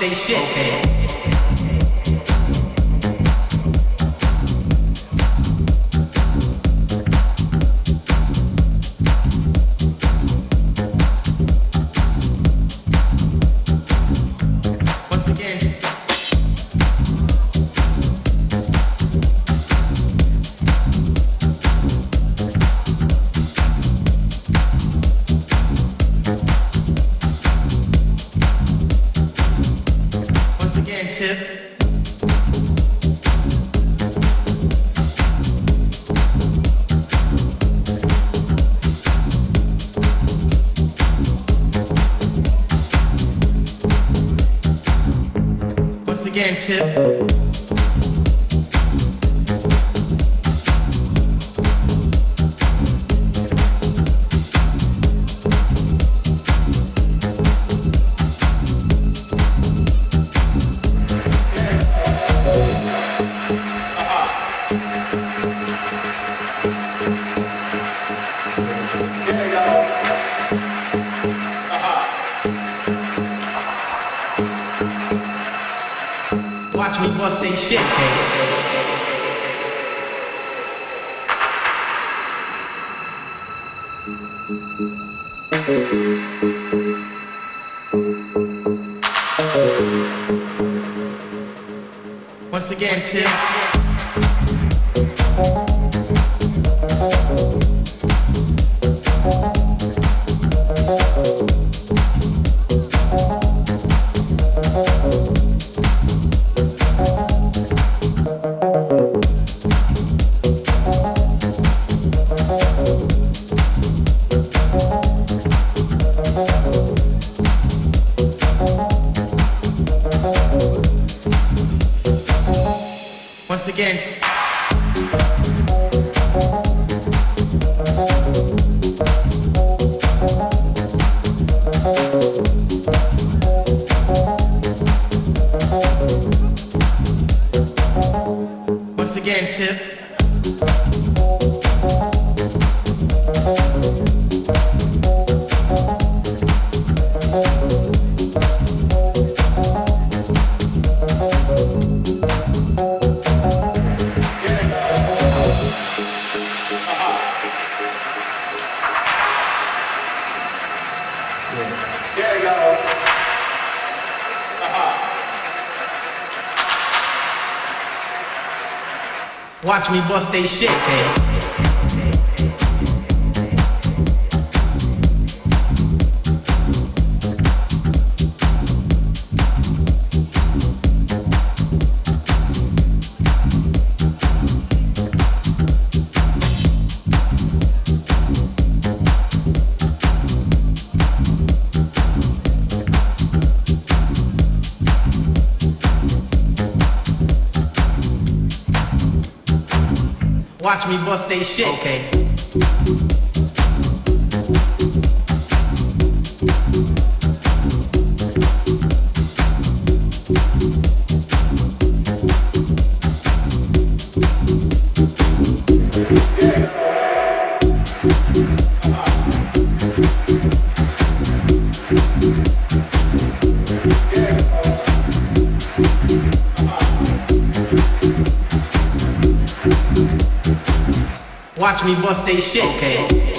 they shit. Okay. Watch me bust they shit, okay? Watch me bust they shit. Okay. Me bust they shit. Okay.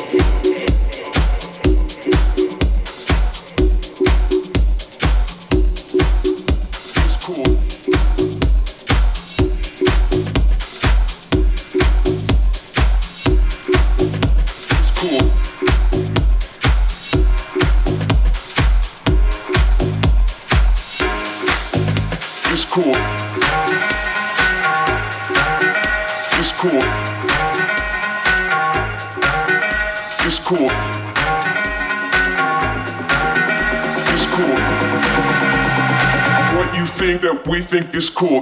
Think is cool.